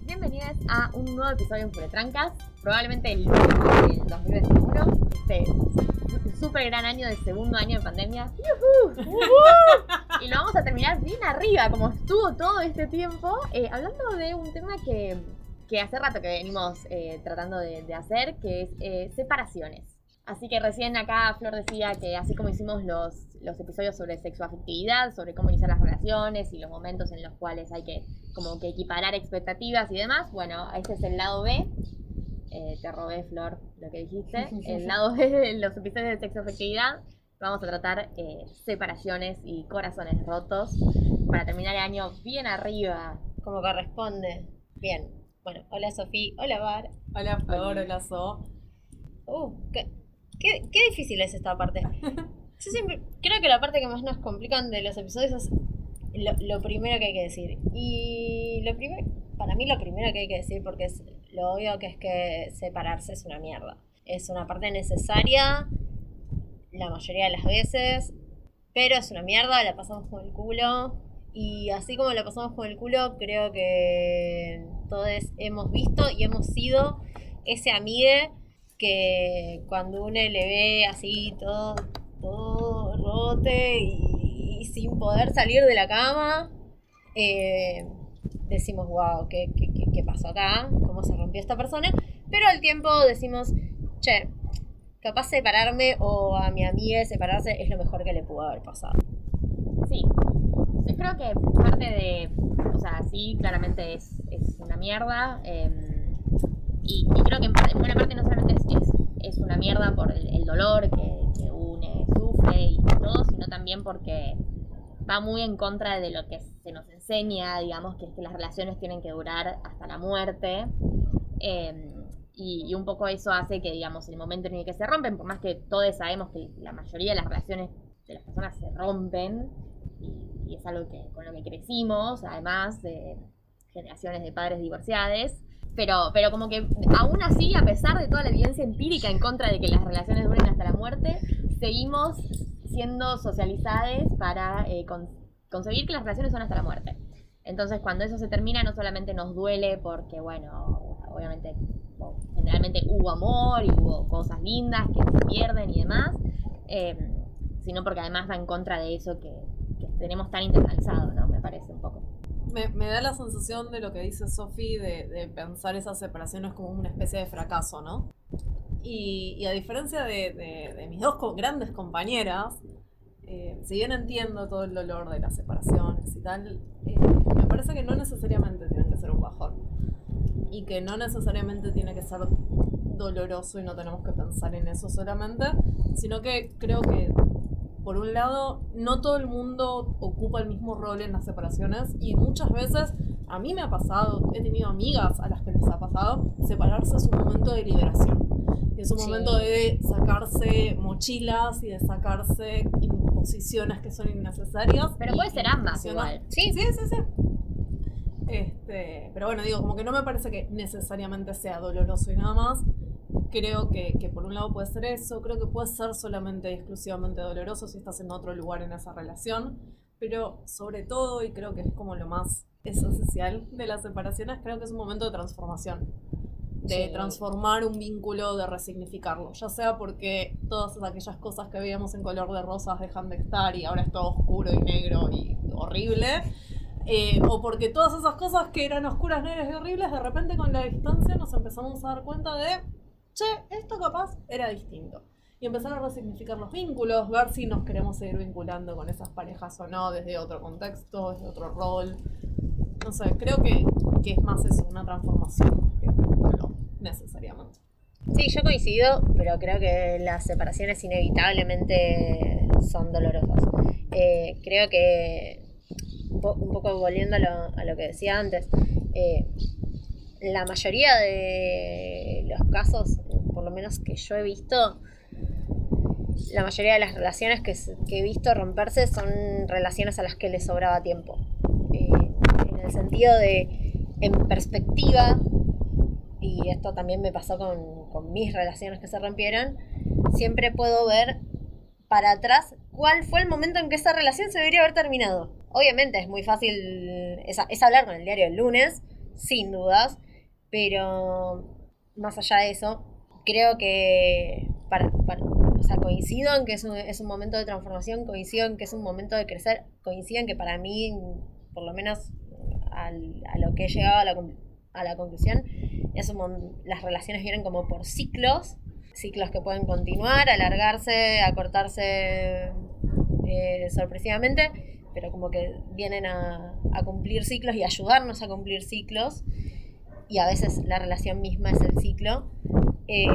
Bienvenidas a un nuevo episodio en Trancas, probablemente el último del 2021, este súper gran año del segundo año de pandemia. y lo vamos a terminar bien arriba, como estuvo todo este tiempo, eh, hablando de un tema que, que, hace rato que venimos eh, tratando de, hacer, que es eh, separaciones. Así que recién acá Flor decía que así como hicimos los, los episodios sobre sexoafectividad, sobre cómo iniciar las relaciones y los momentos en los cuales hay que como que equiparar expectativas y demás, bueno, este es el lado B. Eh, te robé, Flor, lo que dijiste. El lado B de los episodios de sexoafectividad vamos a tratar eh, separaciones y corazones rotos para terminar el año bien arriba. Como corresponde. Bien. Bueno, hola Sofía, hola Bar. Hola Flor, hola So. Uh, qué, Qué, difícil es esta parte. Yo siempre creo que la parte que más nos complican de los episodios es lo, primero que hay que decir. Y lo primero, para mí lo primero que hay que decir, porque es lo obvio que es que separarse es una mierda. Es una parte necesaria la mayoría de las veces, pero es una mierda, la pasamos con el culo. Y así como la pasamos con el culo, creo que todos hemos visto y hemos sido ese amigue que cuando uno le ve así todo, todo rote y, sin poder salir de la cama, eh, decimos, wow, ¿qué, ¿qué, pasó acá? ¿Cómo se rompió esta persona? Pero al tiempo decimos, che, capaz separarme o a mi amiga separarse es lo mejor que le pudo haber pasado. Sí, yo creo que parte de, o sea, sí, claramente es, una mierda. Em, y, creo que en, buena parte no solamente es, una mierda por el, dolor que, une sufre y todo, sino también porque va muy en contra de lo que se nos enseña, digamos, que es que las relaciones tienen que durar hasta la muerte. Em, y, un poco eso hace que, digamos, el momento en el que se rompen, por más que todos sabemos que la mayoría de las relaciones de las personas se rompen, y, es algo que, con lo que crecimos, además de generaciones de padres divorciados, pero, pero como que aún así, a pesar de toda la evidencia empírica en contra de que las relaciones duren hasta la muerte, seguimos siendo socializadas para eh, concebir que las relaciones son hasta la muerte. Entonces, cuando eso se termina, no solamente nos duele porque, bueno, obviamente, generalmente hubo amor y hubo cosas lindas que se pierden y demás, eh, sino porque además va en contra de eso que tenemos tan internalizado, ¿no? Me parece un poco me, da la sensación de lo que dice Sophie de, pensar esas separaciones como una especie de fracaso, ¿no? Y, a diferencia de, mis dos grandes compañeras, eh, si bien entiendo todo el dolor de las separaciones y tal, eh, me parece que no necesariamente tienen que ser un bajón. Y que no necesariamente tiene que ser doloroso y no tenemos que pensar en eso solamente, sino que creo que por un lado, no todo el mundo ocupa el mismo rol en las separaciones y muchas veces a mí me ha pasado, he tenido amigas a las que les ha pasado, separarse es un momento de liberación. Es un momento de sacarse mochilas y de sacarse imposiciones que son innecesarias. Pero puede ser ambas igual. Sí, sí, sí, sí. Este, pero bueno, digo, como que no me parece que necesariamente sea doloroso y nada más creo que, que, por un lado puede ser eso, creo que puede ser solamente y exclusivamente doloroso si estás en otro lugar en esa relación, pero sobre todo, y creo que es como lo más esencial de las separaciones, creo que es un momento de transformación, de transformar un vínculo, de resignificarlo, ya sea porque todas aquellas cosas que veíamos en color de rosas dejan de estar y ahora es todo oscuro y negro y horrible. Eh, o porque todas esas cosas que eran oscuras, negras y horribles, de repente con la distancia nos empezamos a dar cuenta de che, esto capaz era distinto. Y empezar a resignificar los vínculos, ver si nos queremos seguir vinculando con esas parejas o no, desde otro contexto, desde otro rol. No sé, creo que, que es más eso, una transformación que no necesariamente. Sí, yo coincido, pero creo que las separaciones inevitablemente son dolorosas. Eh, creo que, un, poco volviendo a lo, a lo, que decía antes, eh, la mayoría de los casos, menos que yo he visto, la mayoría de las relaciones que, he visto romperse son relaciones a las que les sobraba tiempo. Eh, en el sentido de, en perspectiva, y esto también me pasó con, mis relaciones que se rompieron, siempre puedo ver para atrás cuál fue el momento en que esa relación se debería haber terminado. Obviamente es muy fácil, es, hablar con el diario del lunes, sin dudas, pero más allá de eso, creo que para, coincido en que es un, es un momento de transformación, coincido en que es un momento de crecer, coincido en que para mí, por lo menos a lo que he llegado a la, a la conclusión, es un las relaciones vienen como por ciclos, ciclos que pueden continuar, alargarse, acortarse eh, sorpresivamente, pero como que vienen a, a cumplir ciclos y ayudarnos a cumplir ciclos, y a veces la relación misma es el ciclo. Eh,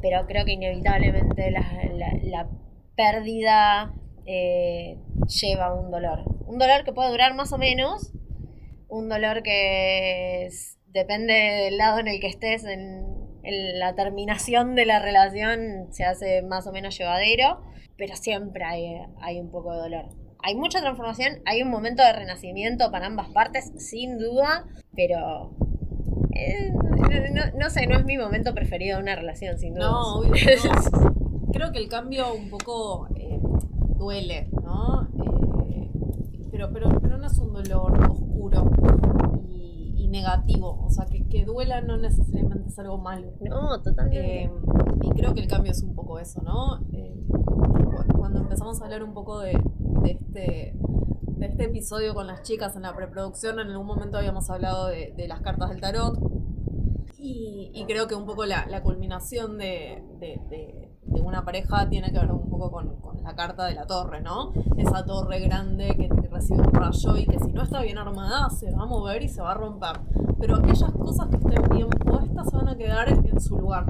pero creo que inevitablemente la, pérdida eh, lleva un dolor. Un dolor que puede durar más o menos, un dolor que depende del lado en el que estés, en, la terminación de la relación se hace más o menos llevadero, pero siempre hay un poco de dolor. Hay mucha transformación, hay un momento de renacimiento para ambas partes, sin duda, pero eh, no, no- sé, no es mi momento preferido de una relación, sin duda. No, obvio no. Creo que el cambio un poco eh, duele, ¿no? Eh, pero, pero, pero no es un dolor oscuro y, y negativo. O sea, que, que duela no necesariamente es algo malo. No, totalmente. Y creo que el cambio es un poco eso, ¿no? Cu- cuando empezamos a hablar un poco de, de este, de este episodio con las chicas en la preproducción, en algún momento habíamos hablado de, de las cartas del tarot. Y, y creo que un poco la, la culminación de, de- de- de una pareja tiene que ver un poco con, con la carta de la torre, ¿no? Esa torre grande que, que recibe un rayo y que si no está bien armada se va a mover y se va a romper. Pero aquellas cosas que estén bien puestas se van a quedar en su lugar.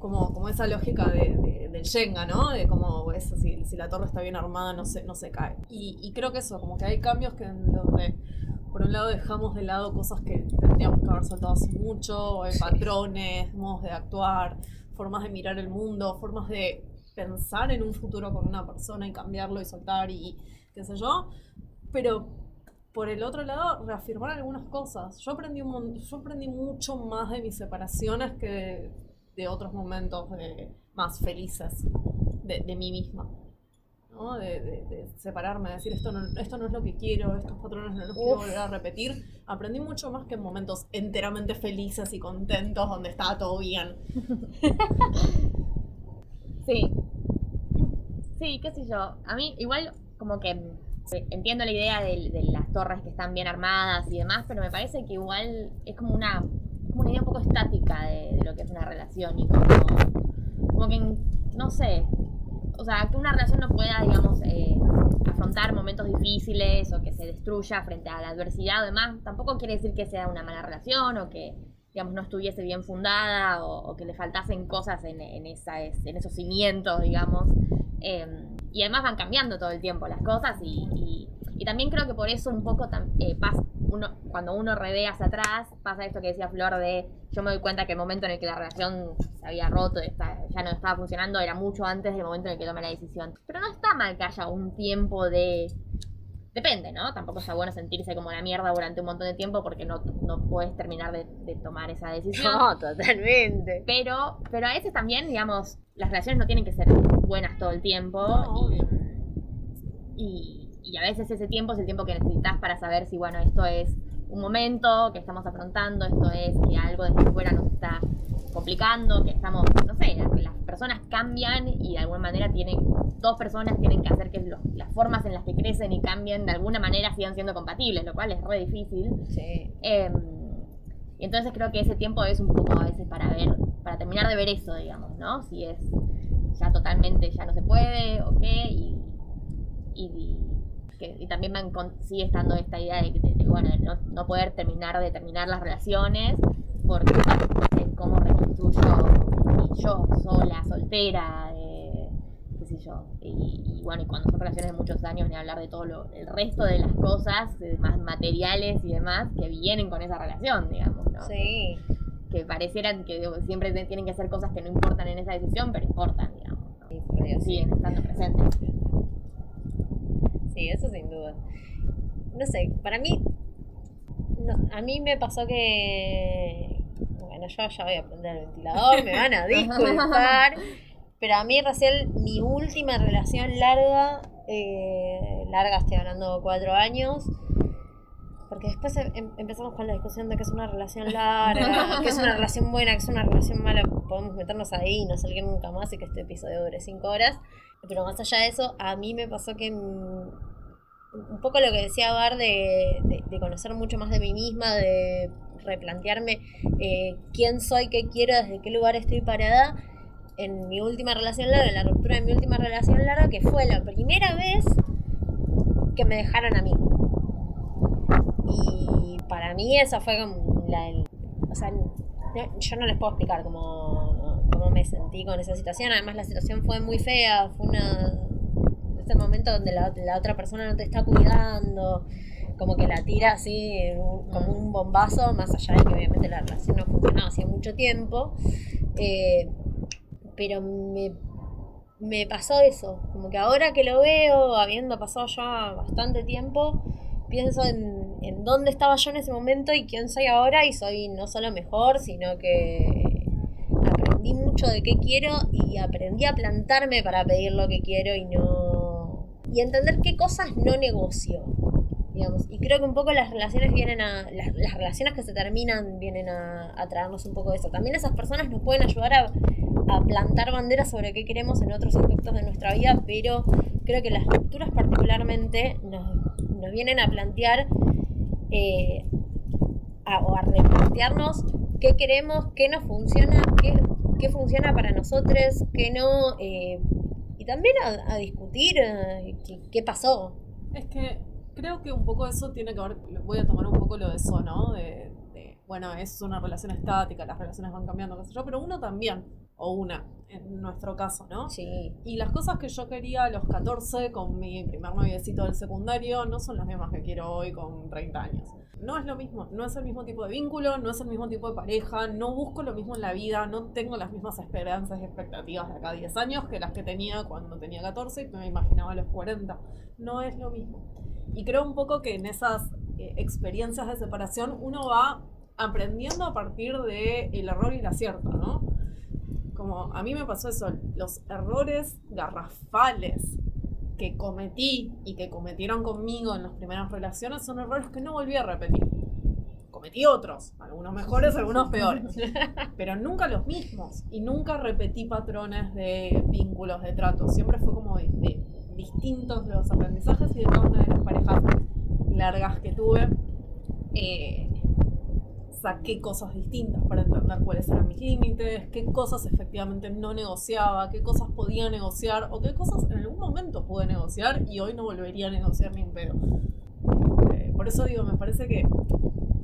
Como, como esa lógica de, de- del Shenga, ¿no? De como eso, si, si la torre está bien armada no se, no se cae. Y, y creo que eso, como que hay cambios que en donde por un lado dejamos de lado cosas que tendríamos que haber soltado hace mucho, eh, patrones, modos de actuar, formas de mirar el mundo, formas de pensar en un futuro con una persona y cambiarlo y soltar y qué sé yo. Pero por el otro lado, reafirmar algunas cosas. Yo aprendí, un yo aprendí mucho más de mis separaciones que de, otros momentos de- más felices de, de mí misma. ¿no? De, de- de separarme, de decir esto no, esto no es lo que quiero, estos patrones no los quiero volver a repetir. Aprendí mucho más que en momentos enteramente felices y contentos donde estaba todo bien. Sí. Sí, qué sé yo. A mí igual como que entiendo la idea de, de las torres que están bien armadas y demás, pero me parece que igual es como una, una idea un poco estática de, lo que es una relación y como, como que, no sé, o sea, que una relación no pueda, digamos, eh, afrontar momentos difíciles o que se destruya frente a la adversidad o demás, tampoco quiere decir que sea una mala relación o que, digamos, no estuviese bien fundada o, o que le faltasen cosas en, en, esa, en esos cimientos, digamos. Eh, y además van cambiando todo el tiempo las cosas y, y, también creo que por eso un poco eh, pasa, uno, cuando uno revee hacia atrás, pasa esto que decía Flor de yo me doy cuenta que el momento en el que la relación se había roto, ya no estaba funcionando, era mucho antes del momento en el que tomé la decisión. Pero no está mal que haya un tiempo de... Depende, ¿no? Tampoco está bueno sentirse como la mierda durante un montón de tiempo porque no, no puedes terminar de, de tomar esa decisión. No, totalmente. Pero, pero a veces también, digamos, las relaciones no tienen que ser buenas todo el tiempo. No, y, y, y a veces ese tiempo es el tiempo que necesitas para saber si, bueno, esto es un momento que estamos afrontando, esto es que algo desde fuera nos está complicando, que estamos, no sé, las, las personas cambian y de alguna manera tienen, dos personas tienen que hacer que los- las formas en las que crecen y cambian de alguna manera sigan siendo compatibles, lo cual es re difícil. Sí. Eh, y entonces creo que ese tiempo es un poco a veces para ver, para terminar de ver eso, digamos, ¿no? Si es ya totalmente, ya no se puede, o qué, y, y, que- y también me sigue estando esta idea de, de- de, bueno, de no, no poder terminar de terminar las relaciones, porque es cómo reconstruyo y yo, sola, soltera, eh, qué sé yo. Y, y bueno, y cuando son relaciones de muchos años, ni hablar de todo lo, el resto de las cosas, de más materiales y demás, que vienen con esa relación, digamos, ¿no? Sí. Que parecieran que digo, siempre tienen que ser cosas que no importan en esa decisión, pero importan, digamos. ¿no? Sí. Siguen estando presentes. Sí, eso sin duda. No sé, para mí. no, a mí me pasó que. bueno, yo ya voy a prender el ventilador, me van a disculpar. Pero a mí, recién, mi última relación larga, eh, larga estoy hablando cuatro años, porque después em- empezamos con la discusión de que es una relación larga, que es una relación buena, que es una relación mala, podemos meternos ahí y no salir nunca más y que este episodio dure cinco horas. Pero más allá de eso, a mí me pasó que un poco lo que decía Bar de, de- conocer mucho más de mí misma, de replantearme eh, quién soy, qué quiero, desde qué lugar estoy parada. En mi última relación larga, en la ruptura de mi última relación larga, que fue la primera vez que me dejaron a mí. Y para mí esa fue como la... el- o sea, no- yo no les puedo explicar cómo, cómo me sentí con esa situación. Además la situación fue muy fea, fue una... Es el momento donde la, la otra persona no te está cuidando, como que la tira así como un bombazo, más allá de que obviamente la relación no funcionaba hacía mucho tiempo. Eh, pero me, me pasó eso, como que ahora que lo veo, habiendo pasado ya bastante tiempo, pienso en, en dónde estaba yo en ese momento y quién soy ahora y soy no solo mejor, sino que aprendí mucho de qué quiero y aprendí a plantarme para pedir lo que quiero y no... y entender qué cosas no negocio. Digamos. Y creo que un poco las relaciones vienen a. Las, las relaciones que se terminan vienen a, traernos un poco de eso. También esas personas nos pueden ayudar a, a plantar banderas sobre qué queremos en otros aspectos de nuestra vida, pero creo que las rupturas particularmente nos, nos vienen a plantear eh, o a replantearnos qué queremos, qué nos funciona, qué, qué funciona para nosotros, qué no, eh, también a, discutir eh, qué, qué pasó. Es que creo que un poco eso tiene que ver, voy a tomar un poco lo de eso, ¿no? De, de, bueno, es una relación estática, las relaciones van cambiando, qué sé yo, pero uno también, o una, en nuestro caso, ¿no? Sí. Y las cosas que yo quería a los 14 con mi primer noviecito del secundario no son las mismas que quiero hoy con 30 años. No es lo mismo, no es el mismo tipo de vínculo, no es el mismo tipo de pareja, no busco lo mismo en la vida, no tengo las mismas esperanzas y expectativas de acá a 10 años que las que tenía cuando tenía 14 y me imaginaba a los 40. No es lo mismo. Y creo un poco que en esas eh, experiencias de separación uno va aprendiendo a partir del el error y el acierto, ¿no? Como a mí me pasó eso, los errores garrafales que cometí y que cometieron conmigo en las primeras relaciones son errores que no volví a repetir. Cometí otros, algunos mejores, algunos peores, pero nunca los mismos y nunca repetí patrones de vínculos, de trato. Siempre fue como de, de distintos los aprendizajes y de cada una de las parejas largas que tuve. eh, saqué cosas distintas para entender cuáles eran mis límites, qué cosas efectivamente no negociaba, qué cosas podía negociar o qué cosas en algún momento pude negociar y hoy no volvería a negociar ni un pedo. Eh, por eso digo, me parece que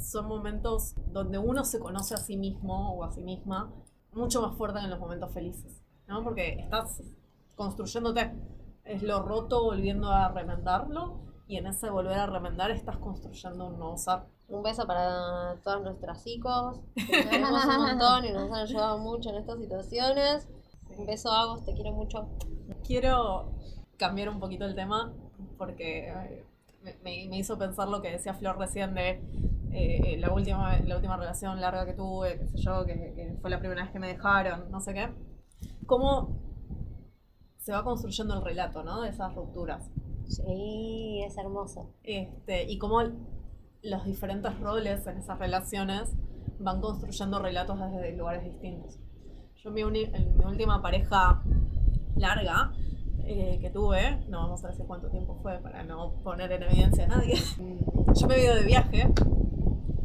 son momentos donde uno se conoce a sí mismo o a sí misma mucho más fuerte que en los momentos felices, ¿no? Porque estás construyéndote, es lo roto volviendo a remendarlo y en ese volver a remendar estás construyendo un nuevo ser. Un beso para todas nuestras hijos, que nos queremos un montón y nos han ayudado mucho en estas situaciones. Un beso a vos, te quiero mucho. Quiero cambiar un poquito el tema porque me, me- me hizo pensar lo que decía Flor recién de eh, la, última, la última relación larga que tuve, qué sé yo, que, que fue la primera vez que me dejaron, no sé qué. Cómo se va construyendo el relato, ¿no? De esas rupturas. Sí, es hermoso. Este, y cómo los diferentes roles en esas relaciones van construyendo relatos desde lugares distintos. Yo mi, uni- en mi última pareja larga eh, que tuve, no vamos a decir cuánto tiempo fue para no poner en evidencia a nadie, yo me he ido de viaje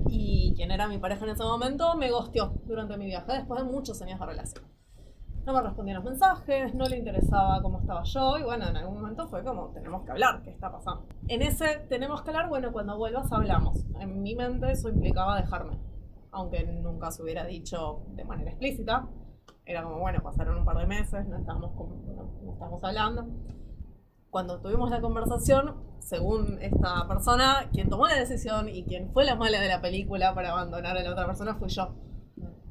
y quien era mi pareja en ese momento me gosteó durante mi viaje después de muchos años de relación. No me respondía los mensajes, no le interesaba cómo estaba yo y bueno, en algún momento fue como, tenemos que hablar, ¿qué está pasando? En ese tenemos que hablar, bueno, cuando vuelvas hablamos. En mi mente eso implicaba dejarme, aunque nunca se hubiera dicho de manera explícita. Era como, bueno, pasaron un par de meses, no estábamos, no, no estábamos hablando. Cuando tuvimos la conversación, según esta persona, quien tomó la decisión y quien fue la mala de la película para abandonar a la otra persona fui yo.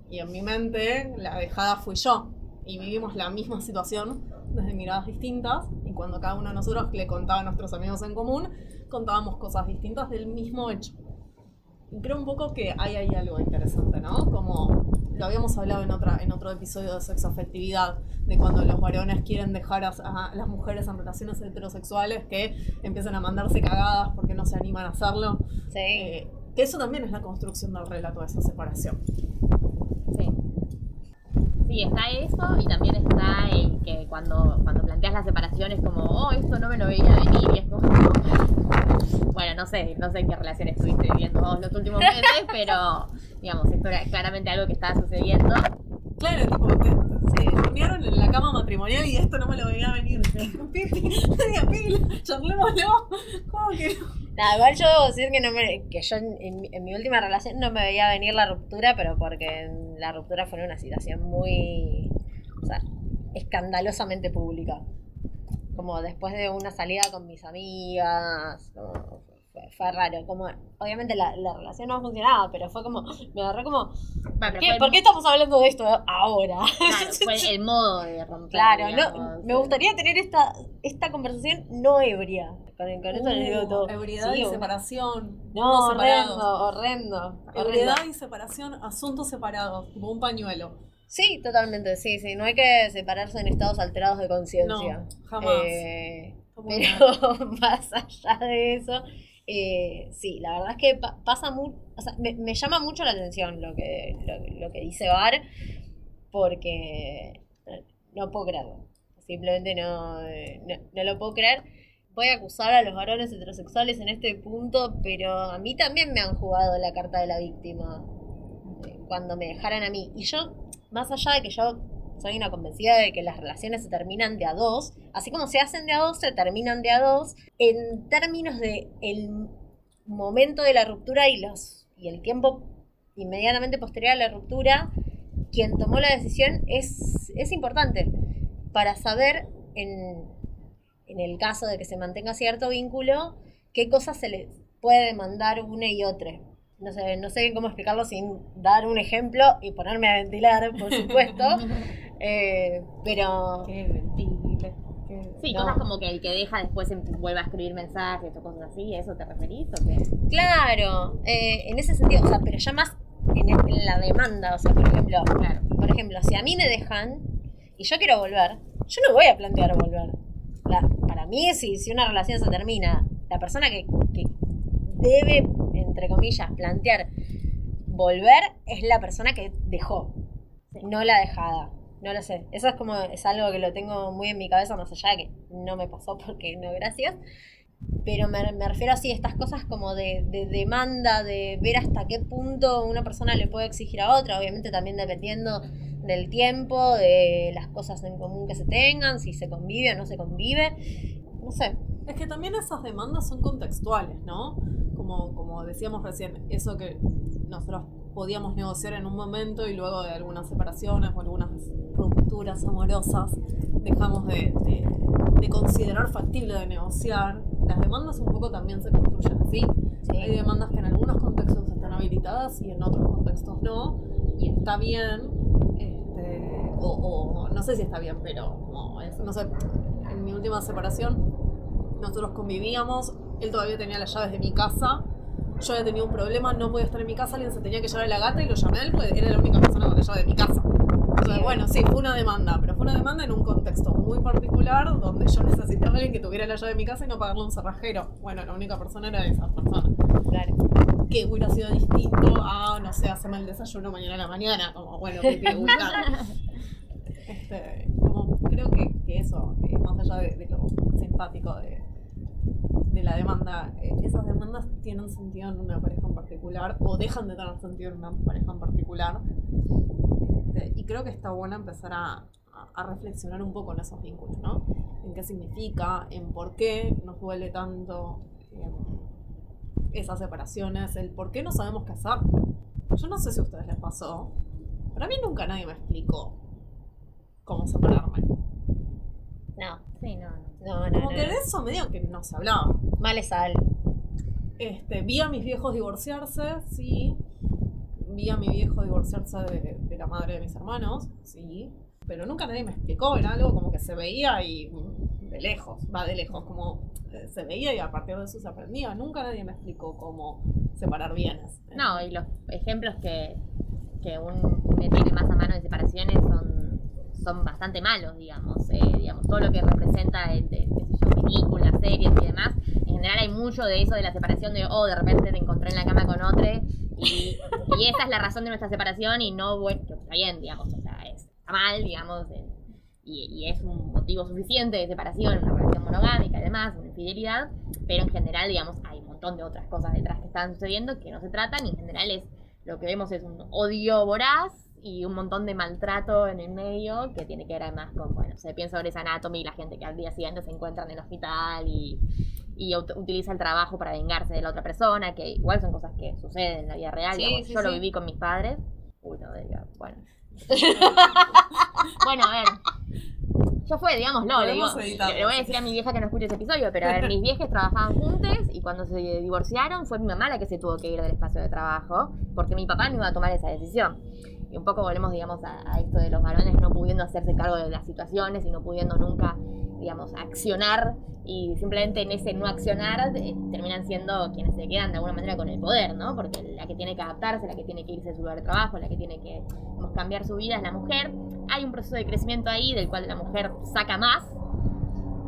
Y en mi mente, la dejada fui yo. Y vivimos la misma situación desde miradas distintas. Y cuando cada uno de nosotros le contaba a nuestros amigos en común, contábamos cosas distintas del mismo hecho. Y creo un poco que hay ahí algo interesante, ¿no? Como lo habíamos hablado en, otra, en otro episodio de sexoafectividad, de cuando los varones quieren dejar a, a las mujeres en relaciones heterosexuales que empiezan a mandarse cagadas porque no se animan a hacerlo. Sí. Eh, que eso también es la construcción del relato de esa separación. Sí. Está eso y también está el que cuando, cuando planteas la separación es como, oh, esto no me lo veía venir y es como... Bueno, no sé, no sé qué relación estuviste viviendo vos los últimos meses, pero digamos, esto era claramente algo que estaba sucediendo. Claro, tipo, te- se reunieron en la cama matrimonial y esto no me lo veía venir. Charlémoslo. ¿Cómo que no? Nada, igual yo debo decir que, no me, que yo en, mi- última relación no me veía venir la ruptura, pero porque la ruptura fue una situación muy, o sea, escandalosamente pública. Como después de una salida con mis amigas, fue, fue raro. Como, obviamente la, la relación no funcionaba, pero fue como, me agarré como, el ¿por qué estamos hablando de esto ahora? Claro, fue el modo de romper. Claro, digamos, no, me gustaría tener esta, esta conversación no ebria. Con, con esto les digo Uh, todo. Ebriedad Sí, y separación. No, horrendo, horrendo. Ebriedad horrendo. y separación, asuntos separados, como un pañuelo. Sí, totalmente, sí, sí. No hay que separarse en estados alterados de conciencia. No, jamás. Eh, pero más allá de eso, eh, sí, la verdad es que pa- pasa mucho, me, llama mucho la atención lo que, lo que dice Bar, porque eh, no puedo creerlo. Simplemente no, eh, no, no lo puedo creer. Voy a acusar a los varones heterosexuales en este punto, pero a mí también me han jugado la carta de la víctima eh, cuando me dejaran a mí. Y yo, más allá de que yo soy una convencida de que las relaciones se terminan de a dos, así como se hacen de a dos, se terminan de a dos, en términos de el momento de la ruptura y los y el tiempo inmediatamente posterior a la ruptura, quien tomó la decisión es, es importante para saber en, en el caso de que se mantenga cierto vínculo, qué cosas se le puede demandar una y otra. No sé, no sé cómo explicarlo sin dar un ejemplo y ponerme a ventilar, por supuesto. Eh, pero Qué ventile. qué- Sí, No. cosas como que el que deja después em- vuelve a escribir mensajes o cosas así, ¿eso te referís o qué? claro, eh, en ese sentido, o sea, pero ya más en, en la demanda, o sea, por ejemplo, Claro. por ejemplo, si a mí me dejan y yo quiero volver, yo no voy a plantear volver. La- para mí, si, si una relación se termina, la persona que, que debe, entre comillas, plantear volver es la persona que dejó, no la dejada. No lo sé. Eso es como, es algo que lo tengo muy en mi cabeza, más allá de que no me pasó porque no, gracias. Pero me, me refiero así a estas cosas como de, de demanda, de ver hasta qué punto una persona le puede exigir a otra, obviamente también dependiendo del tiempo, de las cosas en común que se tengan, si se convive o no se convive. No sé. Es que también esas demandas son contextuales, ¿no? Como, como decíamos recién, eso que nosotros podíamos negociar en un momento y luego de algunas separaciones o algunas rupturas amorosas dejamos de, de- de considerar factible de negociar. Las demandas un poco también se construyen así. Hay demandas que en algunos contextos están habilitadas y en otros contextos no. Y está bien, este, o, o no sé si está bien, pero como es- no sé, en mi última separación nosotros convivíamos, él todavía tenía las llaves de mi casa, yo había tenido un problema, no podía estar en mi casa, alguien se tenía que llevar a la gata y lo llamé a él porque era la única persona con la llave de mi casa. Entonces, bueno, sí, fue una demanda, pero fue una demanda en un contexto muy particular donde yo necesitaba a alguien que tuviera la llave de mi casa y no pagarle un cerrajero. Bueno, la única persona era esa persona. Claro. Que hubiera sido distinto a, no sé, hacerme el desayuno mañana a la mañana, como, bueno, que. Este, como creo que, que eso, eh, más allá de, de lo simpático de, de la demanda, eh, esas demandas tienen sentido en una pareja en particular o dejan de tener sentido en una pareja en particular. Este, y creo que está bueno empezar a, a- reflexionar un poco en esos vínculos, ¿no? En qué significa, en por qué nos duele tanto em, esas separaciones, el por qué no sabemos qué hacer. Yo no sé si a ustedes les pasó, pero a mí nunca nadie me explicó cómo separarme. No, Sí, no, no. no, no. Como no, que de eso medio que no se hablaba. Mal es sal. Este, vi a mis viejos divorciarse, sí. Vi a mi viejo divorciarse de, de la madre de mis hermanos, sí. Pero nunca nadie me explicó, era algo como que se veía y de lejos, va de lejos, como eh, se veía y a partir de eso se aprendía. Nunca nadie me explicó cómo separar bienes. No, y los ejemplos que, que un, un me tiene más a mano de separaciones son, son bastante malos, digamos. Eh, digamos, todo lo que representa de, de, qué series y demás. En general hay mucho de eso de la separación de, oh, de repente te encontré en la cama con otro y, y esa es la razón de nuestra separación y no, bueno, está bien, digamos, o sea, es, está mal, digamos, y, es un motivo suficiente de separación, una relación monogámica y demás, una infidelidad, pero en general, digamos, hay un montón de otras cosas detrás que están sucediendo que no se tratan y en general es lo que vemos es un odio voraz y un montón de maltrato en el medio que tiene que ver además con, bueno, se piensa sobre esa Anatomy y la gente que al día siguiente se encuentra en el hospital y, y ut- utiliza el trabajo para vengarse de la otra persona, que igual son cosas que suceden en la vida real. Sí, digamos. sí, Yo lo viví con mis padres. Uy, no, bueno. bueno, a ver. Yo fue, digámoslo, le, digo, le voy a decir a mi vieja que no escuche ese episodio, pero a ver, mis viejas trabajaban juntas y cuando se divorciaron fue mi mamá la que se tuvo que ir del espacio de trabajo porque mi papá no iba a tomar esa decisión. Y un poco volvemos, digamos, a, a esto de los varones no pudiendo hacerse cargo de las situaciones y no pudiendo nunca, digamos, accionar y simplemente en ese no accionar eh, terminan siendo quienes se quedan de alguna manera con el poder, ¿no? Porque la que tiene que adaptarse, la que tiene que irse de su lugar de trabajo, la que tiene que digamos, cambiar su vida es la mujer. Hay un proceso de crecimiento ahí del cual la mujer saca más,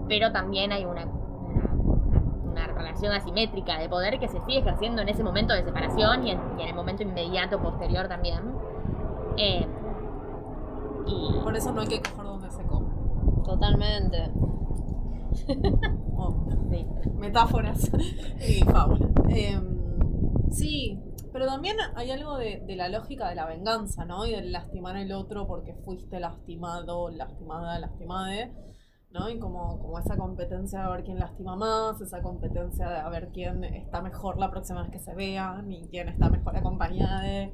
pero también hay una, una, una relación asimétrica de poder que se sigue ejerciendo en ese momento de separación y en, y en el momento inmediato posterior también. Eh, y Por eso no hay que coger donde se come. Totalmente. Oh, sí, metáforas y fábulas. Em, sí, pero también hay algo de, de la lógica de la venganza, ¿no? Y del lastimar al otro porque fuiste lastimado, lastimada, lastimade, ¿no? Y como, como esa competencia de ver quién lastima más, esa competencia de a ver quién está mejor la próxima vez que se vean y quién está mejor acompañada de...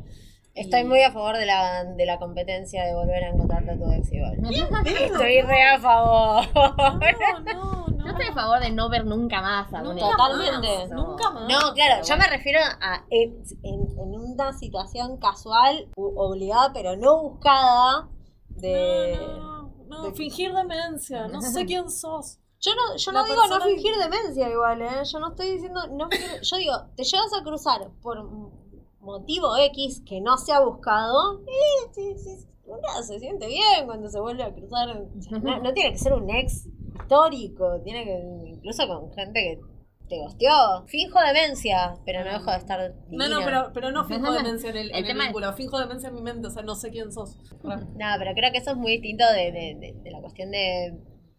Estoy muy a favor de la, de la competencia de volver a encontrarte a tu ex igual. Estoy re a favor. No, no, no. Yo estoy a favor de no ver nunca más a un Nunca. Totalmente. más, nunca más. No, claro, yo me refiero a en, en- en una situación casual, obligada, pero no buscada, de... No, no, no, de- fingir demencia, no sé quién sos. Yo no, yo no digo no fingir demencia igual, ¿eh? Yo no estoy diciendo no fingir- Yo digo, te llevas a cruzar por motivo X que no se ha buscado, sí, una se siente bien cuando se vuelve a cruzar. No, no tiene que ser un ex histórico, tiene que incluso con gente que te gosteó. Finjo demencia, pero no dejo de estar No, divina. no, pero, pero no finjo demencia en el, El en el tema es- vínculo, finjo demencia en mi mente, o sea, no sé quién sos. No, pero creo que eso es muy distinto de, de- de- de la cuestión de,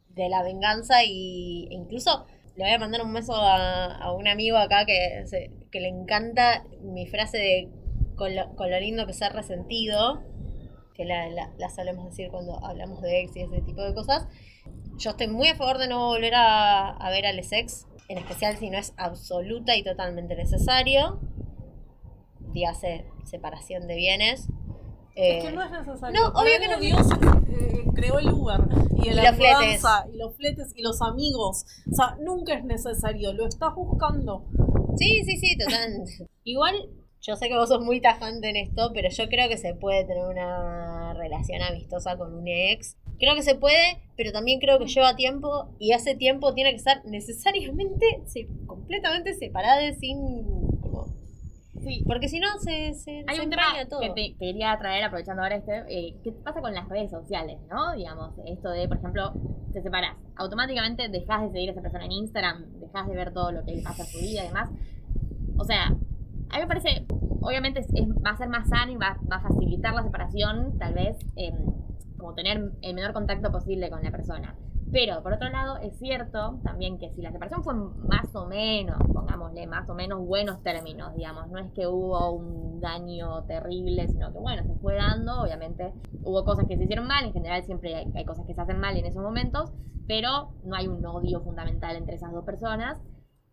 de la venganza y e incluso le voy a mandar un beso a, a un amigo acá que, se- que le encanta mi frase de con lo, con lo lindo que ser resentido, que la, la, la solemos decir cuando hablamos de ex y ese tipo de cosas. Yo estoy muy a favor de no volver a, a ver al ex, en especial si no es absoluta y totalmente necesario. Dígase separación de bienes. Es que Eh, no es necesario. no, obvio que no. Dios eh, creó el Uber y, el Y los fletes. ambulancia, y los fletes y los amigos. O sea, nunca es necesario, lo estás buscando. Sí, sí, sí, totalmente. Igual, yo sé que vos sos muy tajante en esto, pero yo creo que se puede tener una relación amistosa con un ex. Creo que se puede, pero también creo que lleva tiempo y ese tiempo tiene que estar necesariamente completamente separado sin... Sí. porque si no se, se, Hay se un tema todo. que te quería traer, aprovechando ahora este, eh, ¿qué pasa con las redes sociales, no? Digamos, esto de, por ejemplo, te separas, automáticamente dejas de seguir a esa persona en Instagram, dejas de ver todo lo que le pasa a su vida y demás. O sea, a mí me parece, obviamente es- es- va a ser más sano y va, va a facilitar la separación, tal vez, em, como tener el menor contacto posible con la persona. Pero, por otro lado, es cierto también que si la separación fue más o menos, pongámosle, más o menos buenos términos, digamos, no es que hubo un daño terrible, sino que, bueno, se fue dando, obviamente hubo cosas que se hicieron mal, en general siempre hay, cosas que se hacen mal en esos momentos, pero no hay un odio fundamental entre esas dos personas.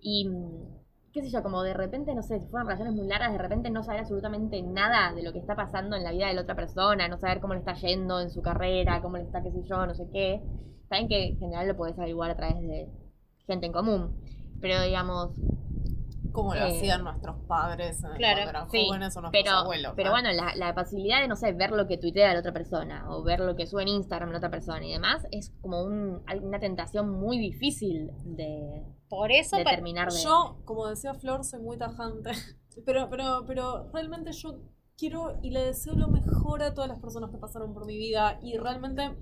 Y, mm, qué sé yo, como de repente, no sé, si fueron relaciones muy largas, de repente no saber absolutamente nada de lo que está pasando en la vida de la otra persona, no saber cómo le está yendo en su carrera, cómo le está, qué sé yo, no sé qué. Saben que en general lo podés averiguar a través de gente en común. Pero digamos, Como lo Eh, hacían nuestros padres eh, claro, cuando eran sí, jóvenes o nuestros pero, abuelos. pero bueno, la, la posibilidad de, no sé, ver lo que tuitea la otra persona o ver lo que sube en Instagram la otra persona y demás es como un, una tentación muy difícil de, Por eso, de terminar de... Yo, como decía Flor, soy muy tajante. Pero, pero, pero realmente yo quiero y le deseo lo mejor a todas las personas que pasaron por mi vida y realmente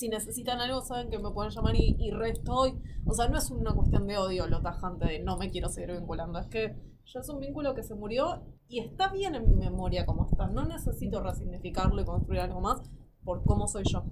si necesitan algo saben que me pueden llamar y, y re estoy. O sea, no es una cuestión de odio lo tajante de no me quiero seguir vinculando, es que ya es un vínculo que se murió y está bien en mi memoria como está. No necesito resignificarlo y construir algo más por cómo soy yo.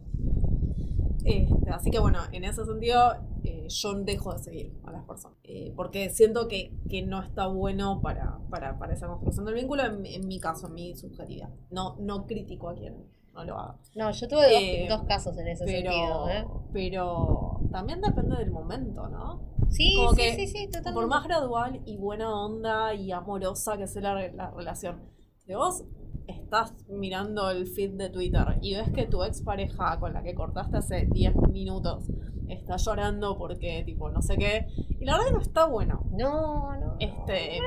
Este, así que bueno, en ese sentido eh, yo dejo de seguir a las personas. Eh, porque siento que, que no está bueno para, para, para esa construcción del vínculo, en, en mi caso, en mi subjetividad. No, no critico a quien no lo haga. No, yo tuve dos, Eh, dos casos en ese Pero, sentido, ¿eh? pero también depende del momento, ¿no? Sí, como sí, que sí, sí, totalmente. Por más gradual y buena onda y amorosa que sea la, la relación, si vos estás mirando el feed de Twitter y ves que tu expareja con la que cortaste hace 10 minutos está llorando porque, tipo, no sé qué, y la verdad que no está bueno. No, no. Este,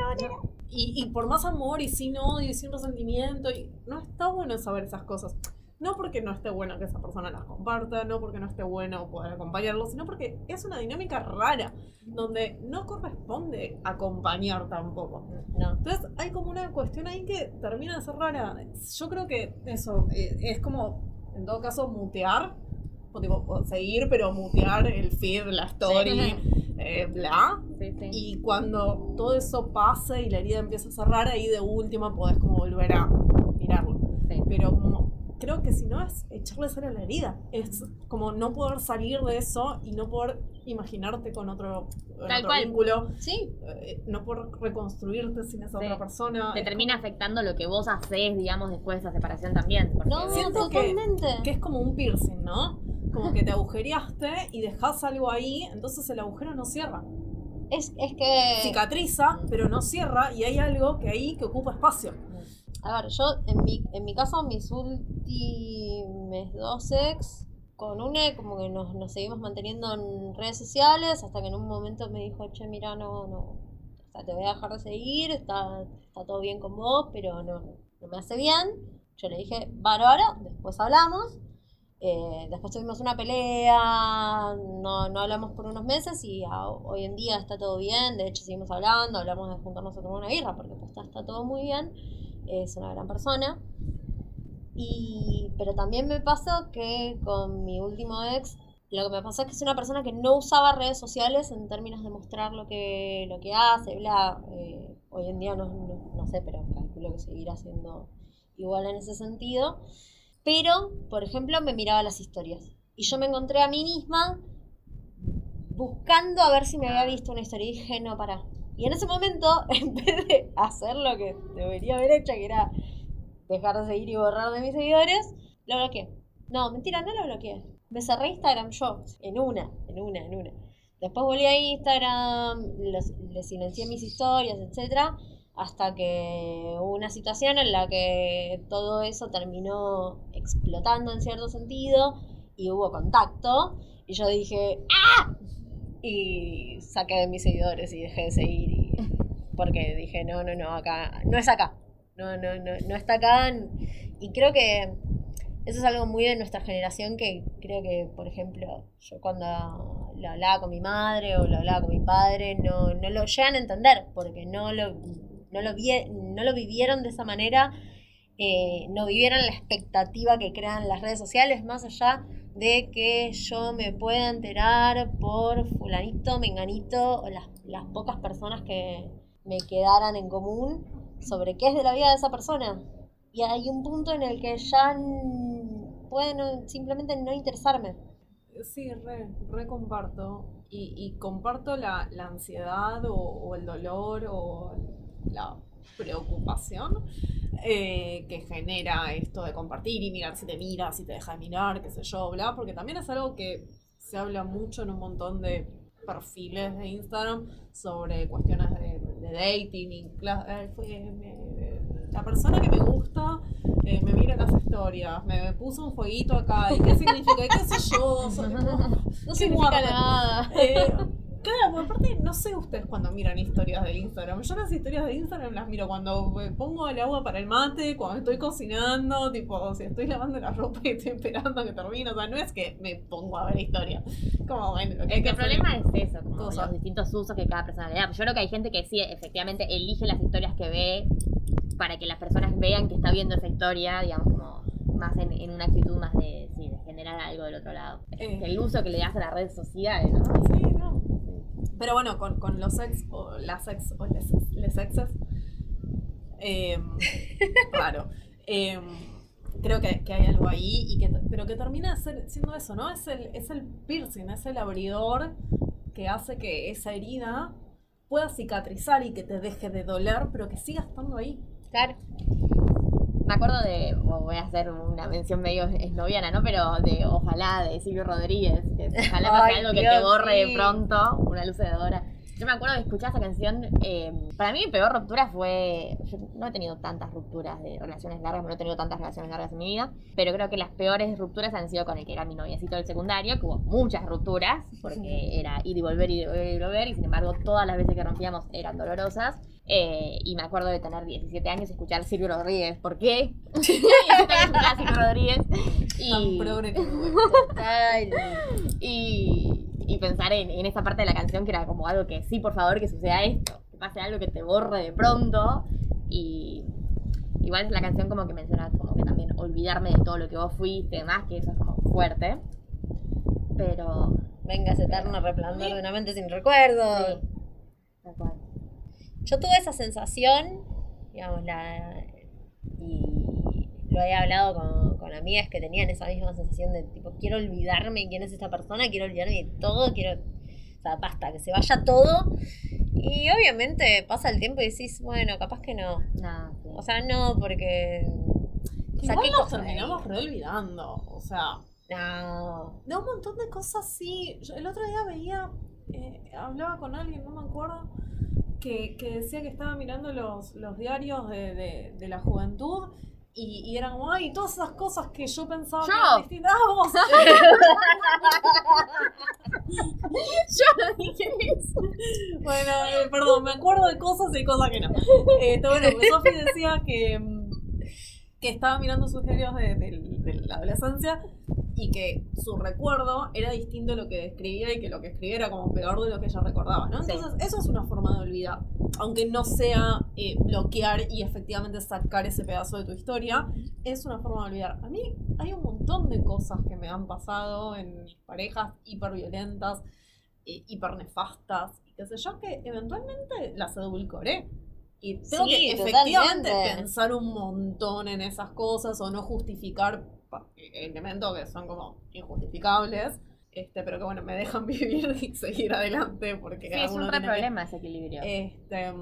y, y por más amor y sin odio y sin resentimiento, y no está bueno saber esas cosas. No porque no esté bueno que esa persona las comparta, no porque no esté bueno poder acompañarlo, sino porque es una dinámica rara, donde no corresponde acompañar tampoco. No. Entonces hay como una cuestión ahí que termina de ser rara. Yo creo que eso eh, es como, en todo caso, mutear, o tipo, seguir, pero mutear el feed, la story, eh, bla. Sí, sí. Y cuando todo eso pase y la herida empieza a cerrar, ahí de última podés como volver a mirarlo. Sí. Pero como, creo que si no es echarle sal a la herida. Es como no poder salir de eso y no poder imaginarte con otro, en Tal otro cual. vínculo. Sí, eh, no poder reconstruirte sin esa Sí. otra persona. Te Es termina afectando lo que vos haces, digamos, después de esa separación también. no, Siento que- totalmente. que es como un piercing, ¿no? Como que te agujereaste y dejas algo ahí, entonces el agujero no cierra. Es, es que. Cicatriza, pero no cierra y hay algo que ahí que ocupa espacio. A ver, yo en mi, en mi caso, mis últimos dos ex, con una como que nos, nos seguimos manteniendo en redes sociales, hasta que en un momento me dijo, che, mira, no, no, o te voy a dejar de seguir, está, está todo bien con vos, pero no, no me hace bien. Yo le dije, bárbaro, después hablamos. Eh, después tuvimos una pelea, no, no hablamos por unos meses y hoy en día está todo bien. De hecho, seguimos hablando, hablamos de juntarnos a tomar una birra porque pues, está, está todo muy bien. Es una gran persona. Y, pero también me pasó que con mi último ex, lo que me pasó es que es una persona que no usaba redes sociales en términos de mostrar lo que, lo que hace, bla. Eh, hoy en día no, no, sé, pero calculo que seguirá siendo igual en ese sentido. Pero, por ejemplo, me miraba las historias. Y yo me encontré a mí misma buscando a ver si me había visto una historia. Y dije, no, para. Y en ese momento, en vez de hacer lo que debería haber hecho, que era dejar de seguir y borrar de mis seguidores, lo bloqueé. No, mentira, no lo bloqueé. Me cerré Instagram yo, en una, en una, en una. Después volví a Instagram, le silencié mis historias, etcétera, hasta que hubo una situación en la que todo eso terminó explotando en cierto sentido y hubo contacto y yo dije ¡ah! Y saqué de mis seguidores y dejé de seguir y- porque dije no, no, no, acá, no es acá, no, no, no, no está acá y creo que eso es algo muy de nuestra generación que creo que, por ejemplo, yo cuando lo hablaba con mi madre o lo hablaba con mi padre, no, no lo llegan a entender porque no lo, no lo, vi- no lo vivieron de esa manera, eh, no vivieron la expectativa que crean las redes sociales, más allá de que yo me pueda enterar por fulanito, menganito las, las pocas personas que me quedaran en común sobre qué es de la vida de esa persona. Y hay un punto en el que ya puede no- simplemente no interesarme. Sí, re, re comparto. Y, y comparto la, la ansiedad o, o el dolor o la preocupación eh, que genera esto de compartir y mirar si te mira, si te deja de mirar, qué sé yo, bla, porque también es algo que se habla mucho en un montón de perfiles de Instagram sobre cuestiones de, de dating y eh, fue- me- la persona que me gusta eh, me mira las historias, me puso un fueguito acá, ¿y qué significa? ¿Y qué sé yo? No ¿Qué significa guarda? nada. Claro, porque aparte no sé ustedes cuando miran historias de Instagram. Yo las historias de Instagram las miro cuando eh, pongo el agua para el mate, cuando estoy cocinando, tipo, si estoy lavando la ropa y estoy esperando que termine. O sea, no es que me pongo a ver historias. Como, bueno, lo que el problema es eso, como los distintos usos que cada persona le da. Yo creo que hay gente que sí, efectivamente, elige las historias que ve para que las personas vean que está viendo esa historia, digamos, como más en, en una actitud más de, sí, de generar algo del otro lado. Eh. El uso que le das a las redes sociales, ¿no? Sí. Pero bueno, con, con los ex o las ex o les, les exes. eh, claro. eh, creo que, que hay algo ahí, y que, pero que termina ser- siendo eso, ¿no? Es el, es el piercing, es el abridor que hace que esa herida pueda cicatrizar y que te deje de doler, pero que siga estando ahí. Claro. Me acuerdo de, voy a hacer una mención medio esnoviana, ¿no? Pero de Ojalá, de Silvio Rodríguez, que ojalá pase algo que Dios, te borre sí. de pronto, una luz sedadora. Yo me acuerdo de escuchar esa canción, eh, para mí mi peor ruptura fue, yo no he tenido tantas rupturas de relaciones largas, no he tenido tantas relaciones largas en mi vida, pero creo que las peores rupturas han sido con el que era mi noviecito del secundario, que hubo muchas rupturas, porque era y volver, ir y volver, ir y volver, y sin embargo todas las veces que rompíamos eran dolorosas. Eh, y me acuerdo de tener 17 años y escuchar Silvio Rodríguez. ¿Por qué? 17 años escuchar Silvio Rodríguez. Y, y, y pensar en, en esa parte de la canción que era como algo que sí, por favor, que suceda esto. Que pase algo que te borre de pronto. Y igual es la canción como que menciona como que también olvidarme de todo lo que vos fuiste y demás, que eso es como fuerte. Pero... venga ese eterno resplandor de una mente sin recuerdo. Sí, tal cual. Yo tuve esa sensación, digamos, la, y lo he hablado con, con amigas que tenían esa misma sensación de tipo, quiero olvidarme quién es esta persona, quiero olvidarme de todo, quiero, o sea, basta, que se vaya todo. Y obviamente pasa el tiempo y decís, bueno, capaz que no. No. O sea, no, porque... Que saqué Igual nos terminamos reolvidando. O sea, No. de un montón de cosas sí. Yo el otro día veía, eh, hablaba con alguien, no me acuerdo, que, que decía que estaba mirando los, los diarios de, de- de la juventud y, y eran como, ay, todas esas cosas que yo pensaba que Yo. eran distintas. Ah, vos. Yo no dije eso. Bueno, eh, perdón, me acuerdo de cosas y cosas que no. Este, bueno, pues Sofi decía que, mm, que estaba mirando sus diarios de, de- de la adolescencia y que su recuerdo era distinto a lo que escribía y que lo que escribía era como peor de lo que ella recordaba, ¿no? Sí. Entonces, eso es una forma de olvidar. Aunque no sea eh, bloquear y efectivamente sacar ese pedazo de tu historia, es una forma de olvidar. A mí hay un montón de cosas que me han pasado en mis parejas hiperviolentas, eh, hipernefastas, y qué sé yo, que eventualmente las edulcoré. Y tengo Sí, que efectivamente totalmente. pensar un montón en esas cosas o no justificar elementos que son como injustificables. Este, pero que bueno, me dejan vivir y seguir adelante porque Sí, es un re tiene que- problema ese equilibrio. este,